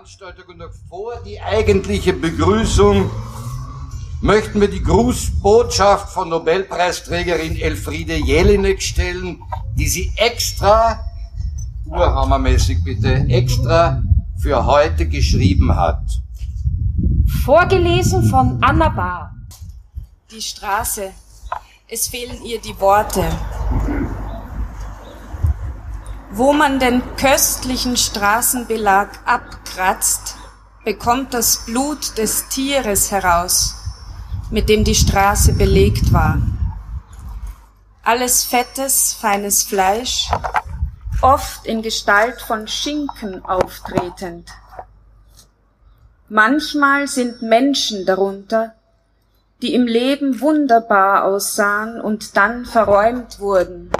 Veranstaltung und noch vor die eigentliche Begrüßung möchten wir die Grußbotschaft von Nobelpreisträgerin Elfriede Jelinek stellen, die sie extra, urhammermäßig bitte, extra für heute geschrieben hat. Vorgelesen von Anna Bahr. Die Straße. Es fehlen ihr die Worte. Wo man den köstlichen Straßenbelag abkratzt, bekommt das Blut des Tieres heraus, mit dem die Straße belegt war. Alles fettes, feines Fleisch, oft in Gestalt von Schinken auftretend. Manchmal sind Menschen darunter, die im Leben wunderbar aussahen und dann verräumt wurden.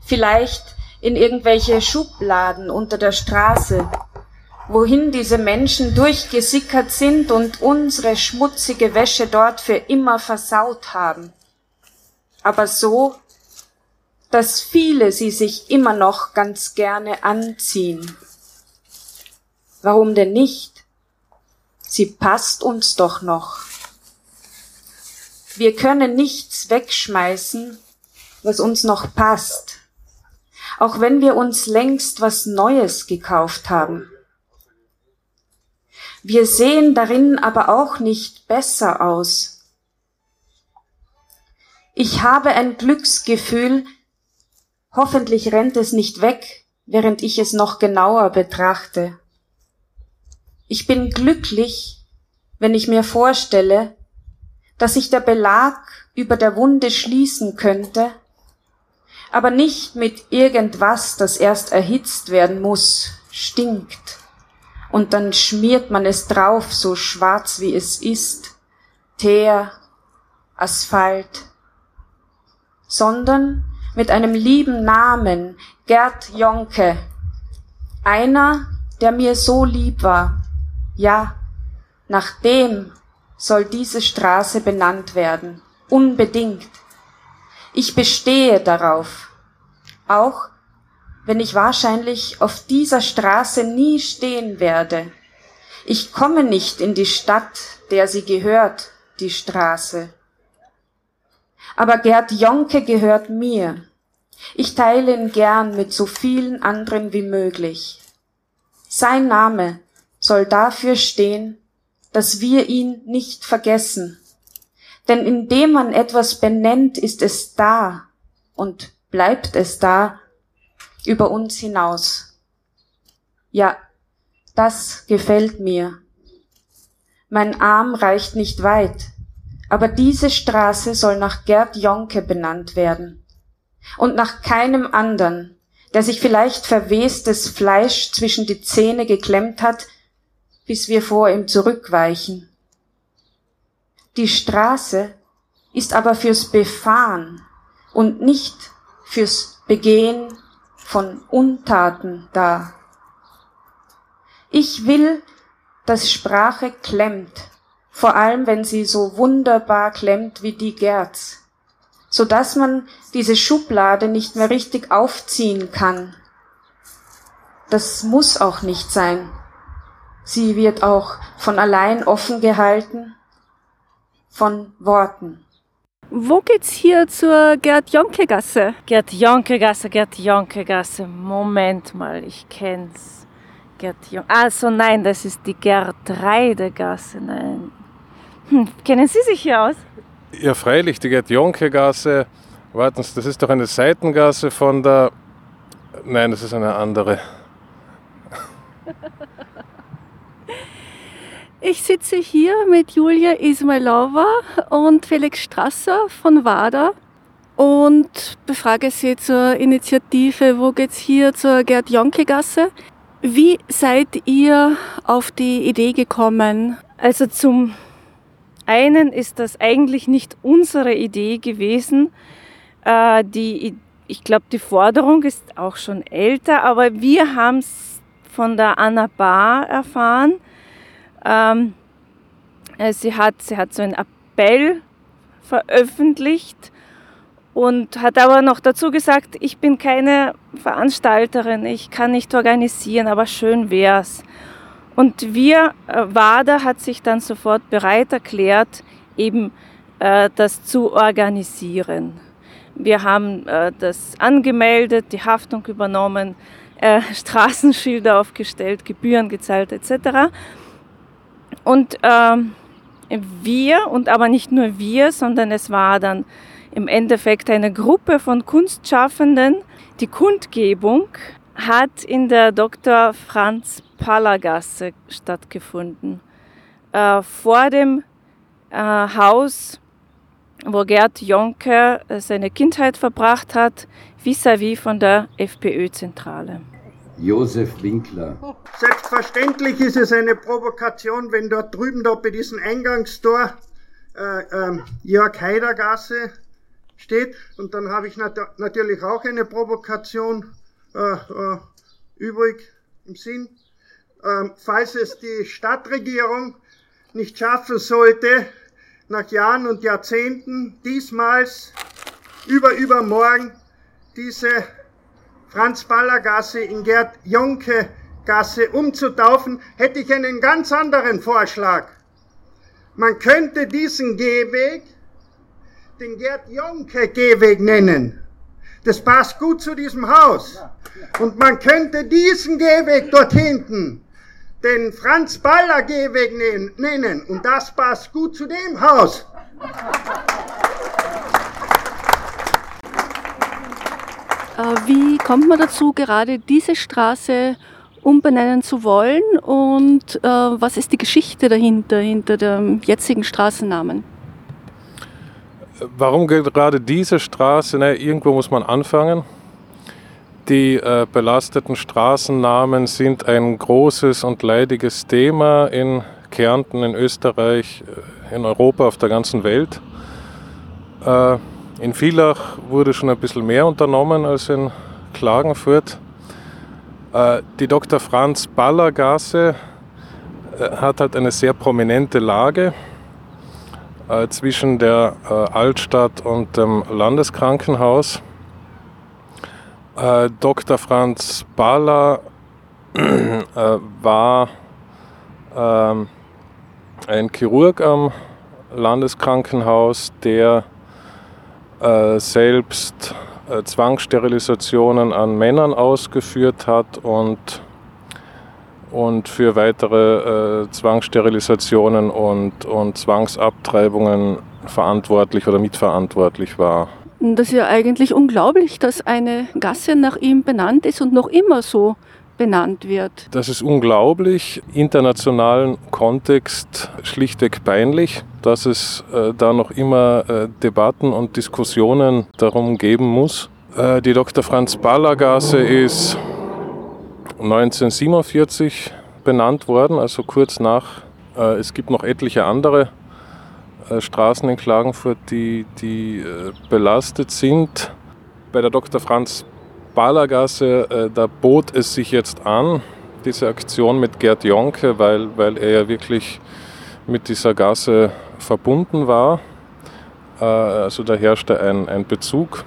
Vielleicht in irgendwelche Schubladen unter der Straße, wohin diese Menschen durchgesickert sind und unsere schmutzige Wäsche dort für immer versaut haben. Aber so, dass viele sie sich immer noch ganz gerne anziehen. Warum denn nicht? Sie passt uns doch noch. Wir können nichts wegschmeißen, was uns noch passt auch wenn wir uns längst was Neues gekauft haben. Wir sehen darin aber auch nicht besser aus. Ich habe ein Glücksgefühl, hoffentlich rennt es nicht weg, während ich es noch genauer betrachte. Ich bin glücklich, wenn ich mir vorstelle, dass sich der Belag über der Wunde schließen könnte aber nicht mit irgendwas, das erst erhitzt werden muss, stinkt. Und dann schmiert man es drauf, so schwarz wie es ist, Teer, Asphalt, sondern mit einem lieben Namen, Gerd Jonke, einer, der mir so lieb war. Ja, nach dem soll diese Straße benannt werden, unbedingt. Ich bestehe darauf, auch wenn ich wahrscheinlich auf dieser Straße nie stehen werde. Ich komme nicht in die Stadt, der sie gehört, die Straße. Aber Gerd Jonke gehört mir. Ich teile ihn gern mit so vielen anderen wie möglich. Sein Name soll dafür stehen, dass wir ihn nicht vergessen denn indem man etwas benennt, ist es da und bleibt es da über uns hinaus. Ja, das gefällt mir. Mein Arm reicht nicht weit, aber diese Straße soll nach Gerd Jonke benannt werden und nach keinem anderen, der sich vielleicht verwestes Fleisch zwischen die Zähne geklemmt hat, bis wir vor ihm zurückweichen. Die Straße ist aber fürs Befahren und nicht fürs Begehen von Untaten da. Ich will, dass Sprache klemmt, vor allem wenn sie so wunderbar klemmt wie die Gerz, so dass man diese Schublade nicht mehr richtig aufziehen kann. Das muss auch nicht sein. Sie wird auch von allein offen gehalten von Worten. Wo geht's hier zur Gerd-Jonke-Gasse? Gerd-Jonke-Gasse, Gerd-Jonke-Gasse. Moment mal, ich kenn's. Gerd Jon also nein, das ist die Gerd-Reide-Gasse. Nein. Hm, kennen Sie sich hier aus? Ja, freilich, die Gerd-Jonke-Gasse. Warten Sie, das ist doch eine Seitengasse von der. Nein, das ist eine andere. Ich sitze hier mit Julia Ismailova und Felix Strasser von WADA und befrage Sie zur Initiative Wo geht's hier zur Gerd-Jonke-Gasse. Wie seid ihr auf die Idee gekommen? Also zum einen ist das eigentlich nicht unsere Idee gewesen. Äh, die, ich glaube, die Forderung ist auch schon älter, aber wir haben es von der Anna Bar erfahren. Ähm, äh, sie, hat, sie hat so einen Appell veröffentlicht und hat aber noch dazu gesagt, ich bin keine Veranstalterin, ich kann nicht organisieren, aber schön wär's. Und wir, äh, WADA hat sich dann sofort bereit erklärt, eben äh, das zu organisieren. Wir haben äh, das angemeldet, die Haftung übernommen, äh, Straßenschilder aufgestellt, Gebühren gezahlt etc. Und ähm, wir, und aber nicht nur wir, sondern es war dann im Endeffekt eine Gruppe von Kunstschaffenden. Die Kundgebung hat in der Dr. Franz Palagasse stattgefunden. Äh, vor dem äh, Haus, wo Gerd Jonke äh, seine Kindheit verbracht hat, vis-à-vis -vis von der FPÖ-Zentrale. Josef Winkler. Selbstverständlich ist es eine Provokation, wenn dort drüben da bei diesem Eingangstor äh, äh, Jörg Heidergasse steht. Und dann habe ich nat natürlich auch eine Provokation äh, äh, übrig im Sinn. Ähm, falls es die Stadtregierung nicht schaffen sollte, nach Jahren und Jahrzehnten diesmals über übermorgen diese Franz-Baller-Gasse in Gerd-Jonke-Gasse umzutaufen, hätte ich einen ganz anderen Vorschlag. Man könnte diesen Gehweg den Gerd-Jonke-Gehweg nennen. Das passt gut zu diesem Haus. Und man könnte diesen Gehweg dort hinten den Franz Baller Gehweg nennen. Und das passt gut zu dem Haus. wie kommt man dazu, gerade diese Straße umbenennen zu wollen und äh, was ist die Geschichte dahinter, hinter dem jetzigen Straßennamen? Warum gerade diese Straße? Ne, irgendwo muss man anfangen. Die äh, belasteten Straßennamen sind ein großes und leidiges Thema in Kärnten, in Österreich, äh, in Europa, auf der ganzen Welt. Äh, in Villach wurde schon ein bisschen mehr unternommen als in Klagenfurt. Äh, die Dr. Franz Baller Gasse äh, hat halt eine sehr prominente Lage äh, zwischen der Altstadt und dem Landeskrankenhaus. Dr. Franz Baller war ähm, ein Chirurg am Landeskrankenhaus, der äh, selbst äh, Zwangssterilisationen an Männern ausgeführt hat und, und für weitere äh, Zwangssterilisationen und, und Zwangsabtreibungen verantwortlich oder mitverantwortlich war. Das ist ja eigentlich unglaublich, dass eine Gasse nach ihm benannt ist und noch immer so benannt wird. Das ist unglaublich, internationalen Kontext schlichtweg peinlich, dass es äh, da noch immer äh, Debatten und Diskussionen darum geben muss. Äh, die Dr. Franz Baller Gasse ist 1947 benannt worden, also kurz nach. Äh, es gibt noch etliche andere äh, Straßen in Klagenfurt, die, die äh, belastet sind. Bei der Dr. Franz Ballergasse, äh, da bot es sich jetzt an, diese Aktion mit Gerd Jonke, weil, weil er ja wirklich mit dieser Gasse verbunden war. Äh, also da herrschte ein, ein Bezug.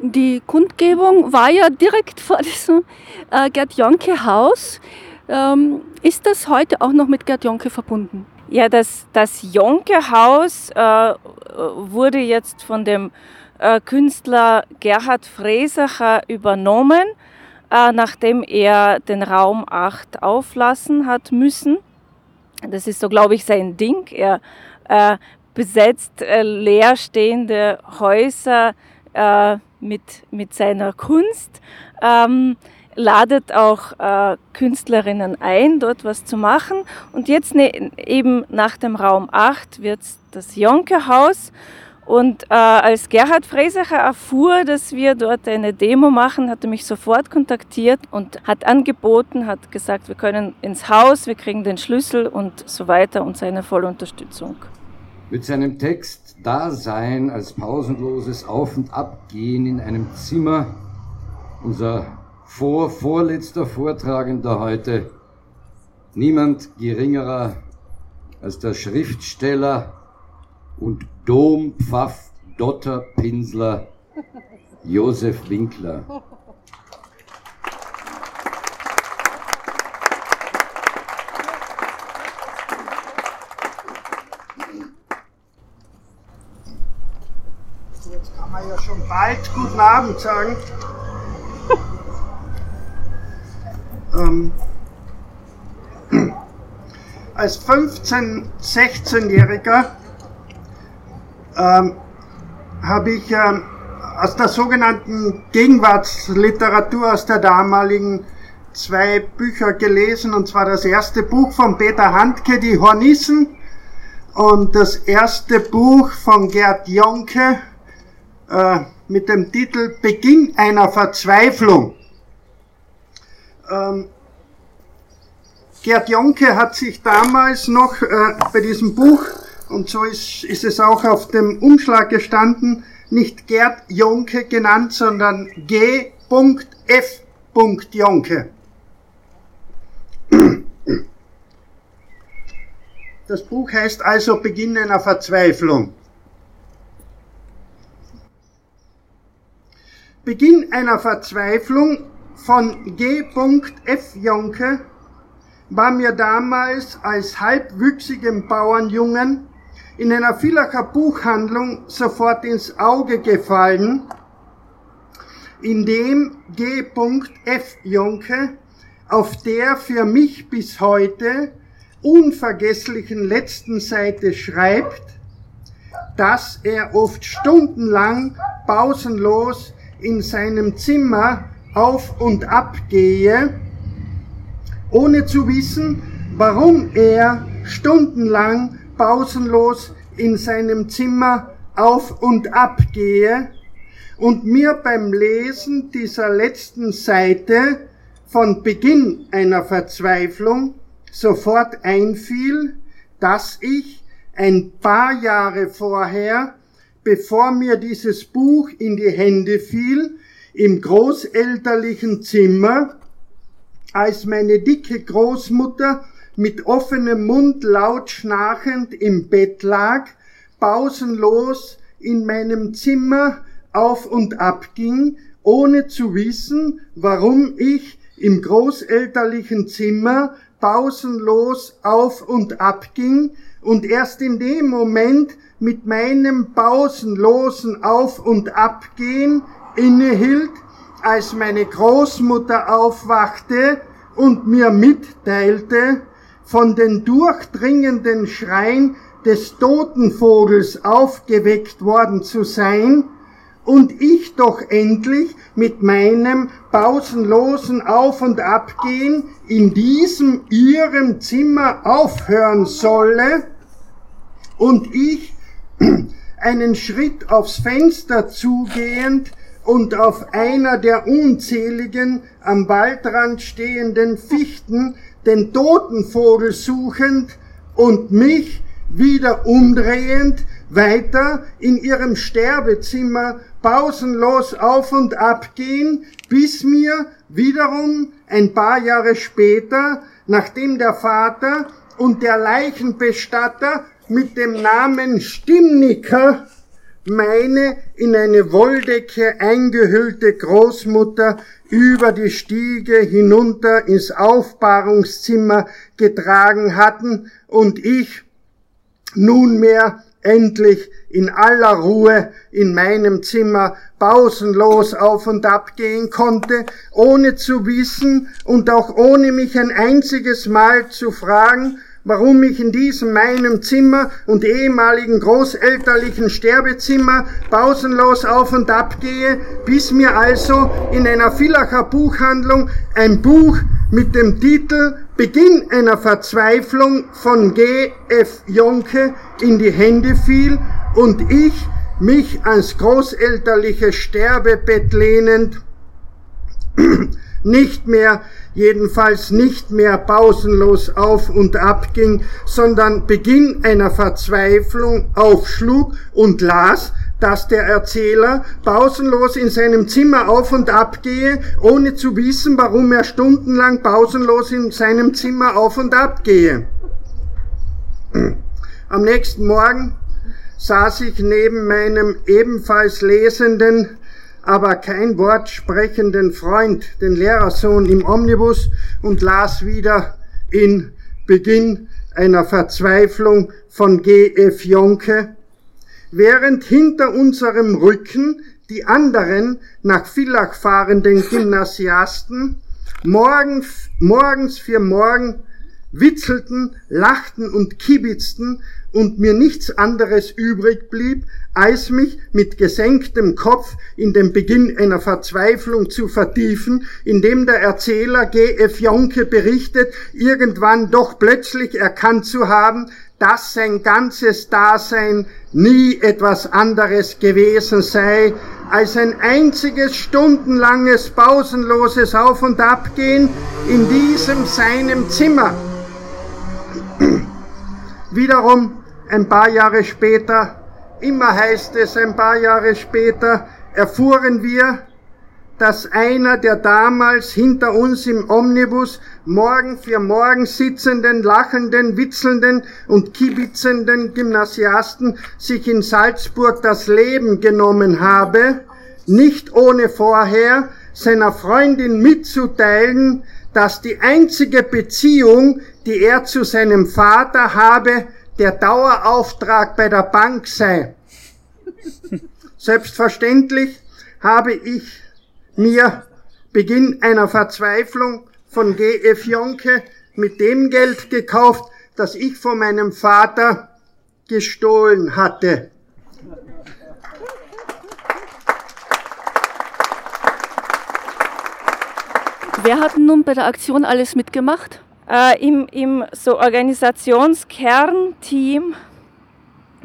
Die Kundgebung war ja direkt vor diesem äh, Gerd Jonke Haus. Ähm, ist das heute auch noch mit Gerd Jonke verbunden? Ja, das, das Jonke Haus äh, wurde jetzt von dem äh, Künstler Gerhard Fresacher übernommen, äh, nachdem er den Raum 8 auflassen hat müssen. Das ist so, glaube ich, sein Ding. Er äh, besetzt äh, leerstehende Häuser äh, mit, mit seiner Kunst. Ähm, ladet auch äh, Künstlerinnen ein, dort was zu machen. Und jetzt ne, eben nach dem Raum 8 wird das Jonke-Haus Und äh, als Gerhard Freisacher erfuhr, dass wir dort eine Demo machen, hat er mich sofort kontaktiert und hat angeboten, hat gesagt, wir können ins Haus, wir kriegen den Schlüssel und so weiter und seine volle Unterstützung. Mit seinem Text Dasein als pausenloses Auf- und Abgehen in einem Zimmer, unser vor vorletzter Vortragender heute, niemand geringerer als der Schriftsteller und Dompfaff Dotterpinsler Josef Winkler. Jetzt kann man ja schon bald guten Abend sagen. ähm, als 15-, 16-Jähriger ähm, habe ich ähm, aus der sogenannten Gegenwartsliteratur aus der damaligen zwei Bücher gelesen, und zwar das erste Buch von Peter Handke, Die Hornissen, und das erste Buch von Gerd Jonke äh, mit dem Titel Beginn einer Verzweiflung. Ähm, Gerd Jonke hat sich damals noch äh, bei diesem Buch, und so ist, ist es auch auf dem Umschlag gestanden, nicht Gerd Jonke genannt, sondern G.F. Jonke. Das Buch heißt also Beginn einer Verzweiflung. Beginn einer Verzweiflung von G.F. Jonke war mir damals als halbwüchsigem Bauernjungen in einer Villacher Buchhandlung sofort ins Auge gefallen, in dem G.F. Jonke auf der für mich bis heute unvergesslichen letzten Seite schreibt, dass er oft stundenlang pausenlos in seinem Zimmer auf und ab gehe, ohne zu wissen, warum er stundenlang pausenlos in seinem Zimmer auf und ab gehe und mir beim Lesen dieser letzten Seite von Beginn einer Verzweiflung sofort einfiel, dass ich ein paar Jahre vorher, bevor mir dieses Buch in die Hände fiel, im großelterlichen Zimmer, als meine dicke Großmutter mit offenem Mund laut schnarchend im Bett lag, pausenlos in meinem Zimmer auf und ab ging, ohne zu wissen, warum ich im großelterlichen Zimmer pausenlos auf und ab ging und erst in dem Moment mit meinem pausenlosen Auf und Abgehen innehielt, als meine Großmutter aufwachte und mir mitteilte, von den durchdringenden Schreien des Totenvogels aufgeweckt worden zu sein, und ich doch endlich mit meinem pausenlosen Auf- und Abgehen in diesem ihrem Zimmer aufhören solle und ich einen Schritt aufs Fenster zugehend und auf einer der unzähligen am Waldrand stehenden Fichten den Totenvogel suchend und mich wieder umdrehend weiter in ihrem Sterbezimmer pausenlos auf und ab gehen, bis mir wiederum ein paar Jahre später, nachdem der Vater und der Leichenbestatter mit dem Namen Stimmnicker meine in eine Wolldecke eingehüllte Großmutter über die Stiege hinunter ins Aufbahrungszimmer getragen hatten und ich nunmehr endlich in aller Ruhe in meinem Zimmer pausenlos auf und ab gehen konnte, ohne zu wissen und auch ohne mich ein einziges Mal zu fragen, warum ich in diesem meinem Zimmer und ehemaligen großelterlichen Sterbezimmer pausenlos auf und ab gehe, bis mir also in einer Villacher Buchhandlung ein Buch mit dem Titel Beginn einer Verzweiflung von G. F. Jonke in die Hände fiel und ich mich ans großelterliche Sterbebett lehnend, nicht mehr, jedenfalls nicht mehr pausenlos auf und ab ging, sondern Beginn einer Verzweiflung aufschlug und las, dass der Erzähler pausenlos in seinem Zimmer auf und ab gehe, ohne zu wissen, warum er stundenlang pausenlos in seinem Zimmer auf und ab gehe. Am nächsten Morgen saß ich neben meinem ebenfalls lesenden, aber kein Wort sprechenden Freund, den Lehrersohn im Omnibus und las wieder in Beginn einer Verzweiflung von G.F. Jonke, während hinter unserem Rücken die anderen nach Villach fahrenden Gymnasiasten morgens, morgens für morgen witzelten, lachten und kibitzten und mir nichts anderes übrig blieb, als mich mit gesenktem Kopf in den Beginn einer Verzweiflung zu vertiefen, indem der Erzähler G.F. Jonke berichtet, irgendwann doch plötzlich erkannt zu haben, dass sein ganzes Dasein nie etwas anderes gewesen sei, als ein einziges stundenlanges pausenloses Auf- und Abgehen in diesem seinem Zimmer. Wiederum ein paar Jahre später, immer heißt es ein paar Jahre später, erfuhren wir, dass einer der damals hinter uns im Omnibus morgen für morgen sitzenden, lachenden, witzelnden und kibitzenden Gymnasiasten sich in Salzburg das Leben genommen habe, nicht ohne vorher seiner Freundin mitzuteilen, dass die einzige Beziehung, die er zu seinem Vater habe, der Dauerauftrag bei der Bank sei. Selbstverständlich habe ich mir Beginn einer Verzweiflung von G.F. Jonke mit dem Geld gekauft, das ich von meinem Vater gestohlen hatte. Wer hat nun bei der Aktion alles mitgemacht? Äh, im, Im so Organisationskernteam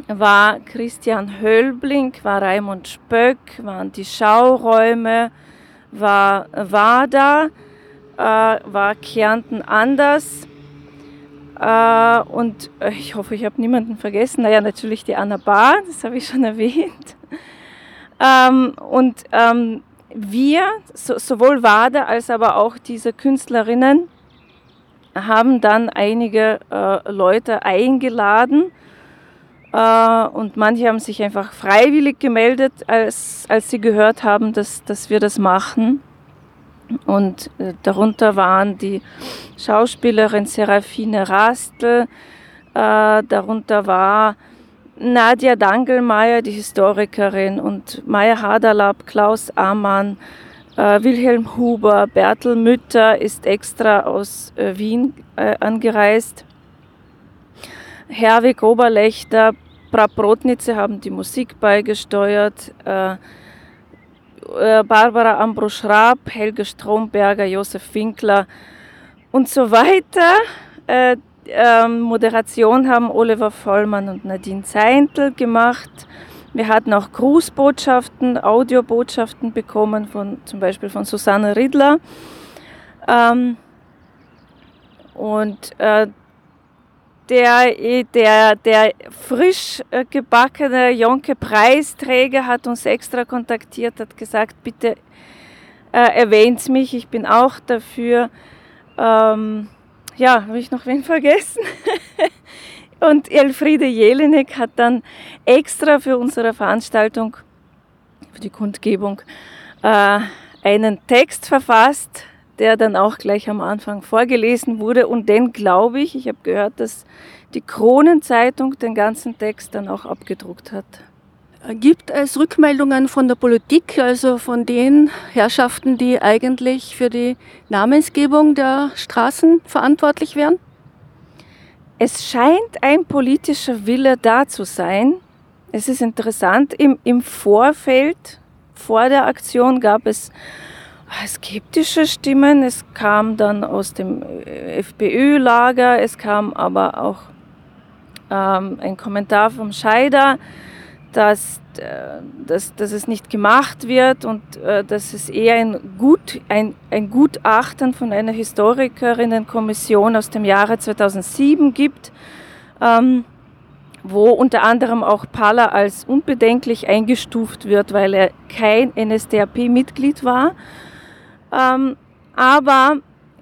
war Christian Höllbling, war Raimund Spöck, waren die Schauräume, war WADA, äh, war Kärnten anders. Äh, und äh, ich hoffe, ich habe niemanden vergessen. Naja, natürlich die Anna Bar, das habe ich schon erwähnt. Ähm, und ähm, wir, so, sowohl WADA als aber auch diese Künstlerinnen, haben dann einige äh, Leute eingeladen äh, und manche haben sich einfach freiwillig gemeldet, als, als sie gehört haben, dass, dass wir das machen. Und äh, darunter waren die Schauspielerin Serafine Rastel, äh, darunter war Nadja Dangelmeier, die Historikerin, und Maya Haderlab, Klaus Amann, äh, Wilhelm Huber, Bertel Mütter ist extra aus äh, Wien äh, angereist. Herwig Oberlechter, Praprotnitze haben die Musik beigesteuert. Äh, äh, Barbara Ambrosch-Raab, Helge Stromberger, Josef Winkler und so weiter. Äh, ähm, Moderation haben Oliver Vollmann und Nadine Zeintl gemacht. Wir hatten auch Grußbotschaften, Audiobotschaften bekommen, von, zum Beispiel von Susanne Riedler. Ähm, und äh, der, der, der frisch äh, gebackene Jonke-Preisträger hat uns extra kontaktiert, hat gesagt, bitte äh, erwähnt mich, ich bin auch dafür. Ähm, ja, habe ich noch wen vergessen? Und Elfriede Jelinek hat dann extra für unsere Veranstaltung, für die Kundgebung, äh, einen Text verfasst, der dann auch gleich am Anfang vorgelesen wurde. Und den glaube ich, ich habe gehört, dass die Kronenzeitung den ganzen Text dann auch abgedruckt hat. Gibt es Rückmeldungen von der Politik, also von den Herrschaften, die eigentlich für die Namensgebung der Straßen verantwortlich wären? Es scheint ein politischer Wille da zu sein. Es ist interessant, im, im Vorfeld, vor der Aktion gab es ah, skeptische Stimmen. Es kam dann aus dem äh, FPÖ-Lager, es kam aber auch ähm, ein Kommentar vom Scheider, dass, äh, dass, dass es nicht gemacht wird und äh, dass es eher ein, Gut, ein, ein Gutachten von einer Historikerinnenkommission aus dem Jahre 2007 gibt, ähm, wo unter anderem auch Palla als unbedenklich eingestuft wird, weil er kein NSDAP-Mitglied war. Ähm, aber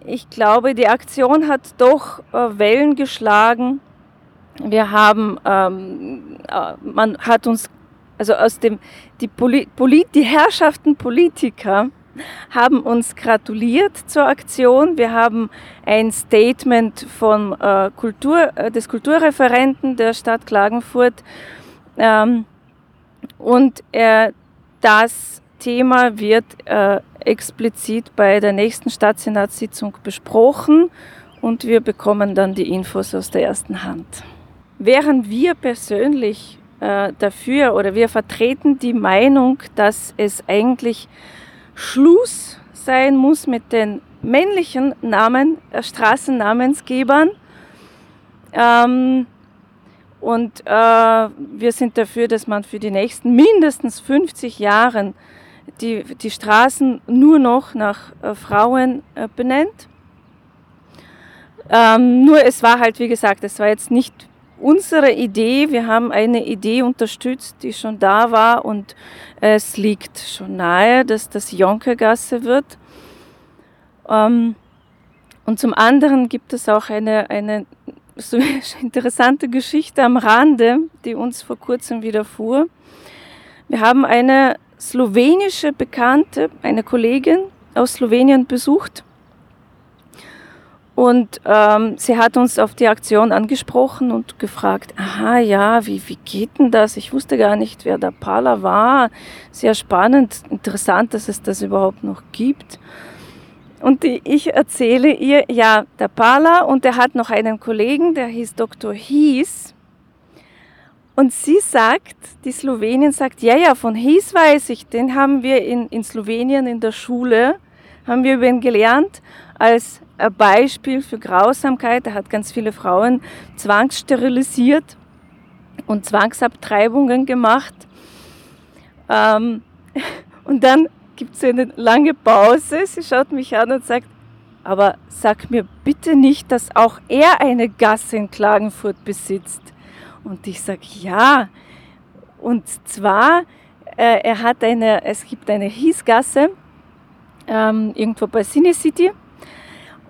ich glaube, die Aktion hat doch äh, Wellen geschlagen. Wir haben, ähm, äh, man hat uns, also aus dem, die, Poli Polit die Herrschaften Politiker haben uns gratuliert zur Aktion. Wir haben ein Statement von äh, Kultur, äh, des Kulturreferenten der Stadt Klagenfurt ähm, und äh, das Thema wird äh, explizit bei der nächsten Stadtsenatssitzung besprochen und wir bekommen dann die Infos aus der ersten Hand. Während wir persönlich äh, dafür oder wir vertreten die Meinung, dass es eigentlich Schluss sein muss mit den männlichen Namen, äh, Straßennamensgebern. Ähm, und äh, wir sind dafür, dass man für die nächsten mindestens 50 Jahre die, die Straßen nur noch nach äh, Frauen äh, benennt. Ähm, nur es war halt, wie gesagt, es war jetzt nicht unsere Idee. Wir haben eine Idee unterstützt, die schon da war und es liegt schon nahe, dass das Jonkergasse wird. Ähm, und zum anderen gibt es auch eine, eine so interessante Geschichte am Rande, die uns vor kurzem widerfuhr. Wir haben eine slowenische Bekannte, eine Kollegin aus Slowenien besucht und ähm, sie hat uns auf die Aktion angesprochen und gefragt, aha, ja, wie, wie geht denn das? Ich wusste gar nicht, wer der Pala war. Sehr spannend, interessant, dass es das überhaupt noch gibt. Und die, ich erzähle ihr, ja, der Pala und er hat noch einen Kollegen, der hieß Dr. Hies. Und sie sagt, die Slowenin sagt, ja, ja, von Hies weiß ich, den haben wir in, in Slowenien in der Schule, haben wir über ihn gelernt als ein Beispiel für Grausamkeit. Er hat ganz viele Frauen zwangssterilisiert und Zwangsabtreibungen gemacht. Ähm, und dann gibt es eine lange Pause. Sie schaut mich an und sagt, aber sag mir bitte nicht, dass auch er eine Gasse in Klagenfurt besitzt. Und ich sage, ja. Und zwar, äh, er hat eine, es gibt eine Hiesgasse ähm, irgendwo bei Cine City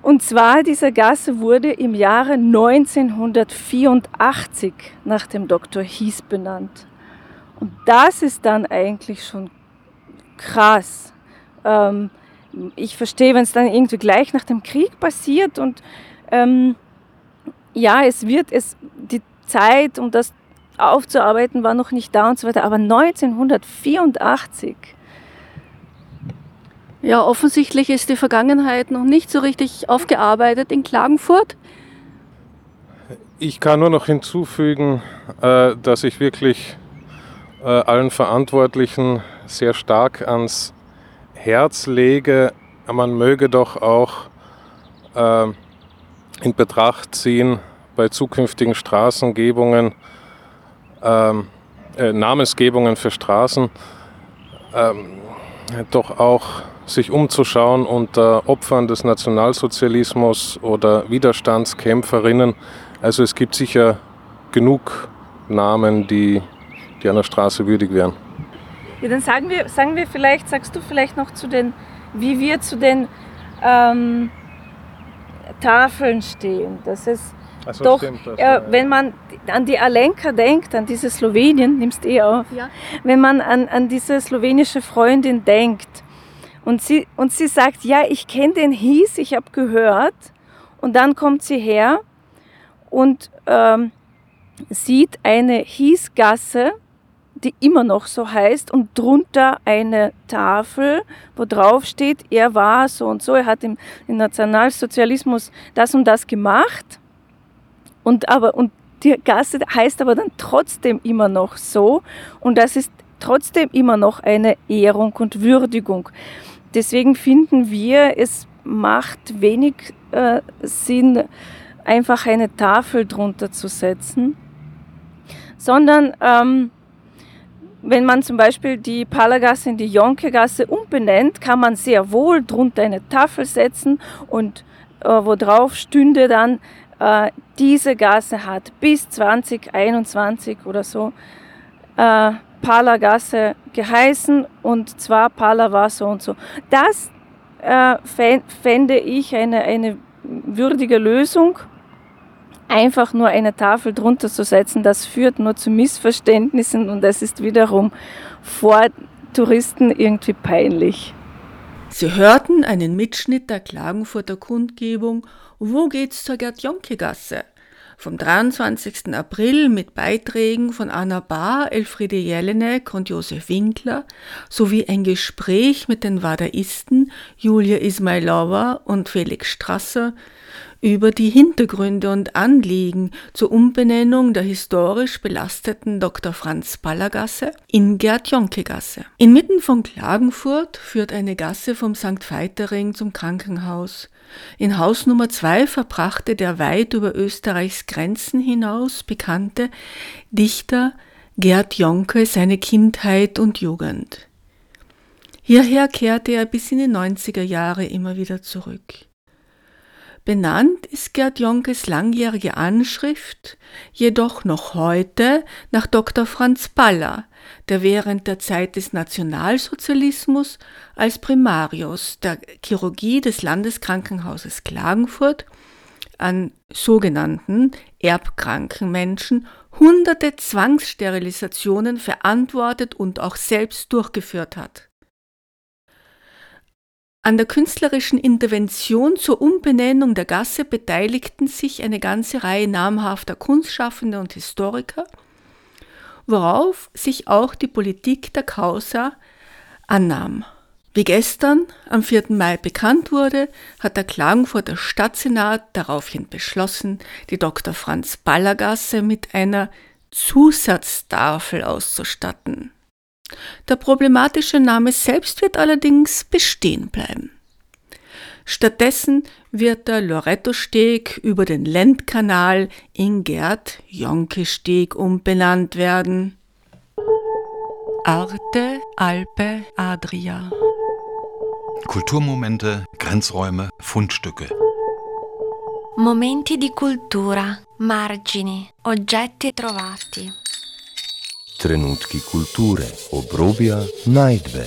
und zwar, diese Gasse wurde im Jahre 1984 nach dem Dr. Hies benannt. Und das ist dann eigentlich schon krass. Ähm, ich verstehe, wenn es dann irgendwie gleich nach dem Krieg passiert und ähm, ja, es wird es, die Zeit, um das aufzuarbeiten, war noch nicht da und so weiter, aber 1984 ja, offensichtlich ist die Vergangenheit noch nicht so richtig aufgearbeitet in Klagenfurt. Ich kann nur noch hinzufügen, äh, dass ich wirklich äh, allen Verantwortlichen sehr stark ans Herz lege, man möge doch auch äh, in Betracht ziehen, bei zukünftigen Straßengebungen, ähm, Namensgebungen für Straßen, ähm, doch auch sich umzuschauen unter Opfern des Nationalsozialismus oder Widerstandskämpferinnen. Also es gibt sicher genug Namen, die, die einer Straße würdig wären. Ja, dann sagen wir, sagen wir vielleicht, sagst du vielleicht noch zu den, wie wir zu den ähm, Tafeln stehen. Das ist so, doch, stimmt, das, äh, wenn man an die Alenka denkt, an diese Slowenien, nimmst eh auf, ja. wenn man an, an diese slowenische Freundin denkt, und sie, und sie sagt, ja, ich kenne den Hies, ich habe gehört. Und dann kommt sie her und ähm, sieht eine Hiesgasse, die immer noch so heißt, und drunter eine Tafel, wo drauf steht, er war so und so, er hat im, im Nationalsozialismus das und das gemacht. Und, aber, und die Gasse heißt aber dann trotzdem immer noch so. Und das ist trotzdem immer noch eine Ehrung und Würdigung. Deswegen finden wir, es macht wenig äh, Sinn, einfach eine Tafel drunter zu setzen, sondern ähm, wenn man zum Beispiel die Palagasse in die Jonkegasse umbenennt, kann man sehr wohl drunter eine Tafel setzen und äh, wo drauf stünde dann, äh, diese Gasse hat bis 2021 oder so äh, Palagasse geheißen und zwar Pala war so und so. Das äh, fände ich eine, eine würdige Lösung einfach nur eine Tafel drunter zu setzen, das führt nur zu Missverständnissen und das ist wiederum vor Touristen irgendwie peinlich. Sie hörten einen Mitschnitt der Klagenfurter Kundgebung Wo geht's zur Gerd-Jonke-Gasse? vom 23. April mit Beiträgen von Anna Bahr, Elfriede Jelinek und Josef Winkler sowie ein Gespräch mit den Wadaisten Julia Ismailova und Felix Strasser über die Hintergründe und Anliegen zur Umbenennung der historisch belasteten Dr. Franz Baller Gasse in Gerd-Jonke-Gasse. Inmitten von Klagenfurt führt eine Gasse vom St. Veitering zum Krankenhaus. In Haus Nummer 2 verbrachte der weit über Österreichs Grenzen hinaus bekannte Dichter Gerd Jonke seine Kindheit und Jugend. Hierher kehrte er bis in die 90er Jahre immer wieder zurück. Benannt ist Gerd Jonkes langjährige Anschrift jedoch noch heute nach Dr. Franz Baller, der während der Zeit des Nationalsozialismus als Primarius der Chirurgie des Landeskrankenhauses Klagenfurt an sogenannten erbkranken Menschen hunderte Zwangssterilisationen verantwortet und auch selbst durchgeführt hat. An der künstlerischen Intervention zur Umbenennung der Gasse beteiligten sich eine ganze Reihe namhafter Kunstschaffende und Historiker, worauf sich auch die Politik der Causa annahm. Wie gestern am 4. Mai bekannt wurde, hat der Klagenfurter Stadtsenat daraufhin beschlossen, die Dr. Franz Baller Gasse mit einer Zusatztafel auszustatten. Der problematische Name selbst wird allerdings bestehen bleiben. Stattdessen wird der Loretto-Steg über den Lendkanal in Gerd-Jonke-Steg umbenannt werden. Arte, Alpe, Adria. Kulturmomente, Grenzräume, Fundstücke. Momenti di cultura, margini, oggetti trovati. trenutki kulture, obrobja, najdbe.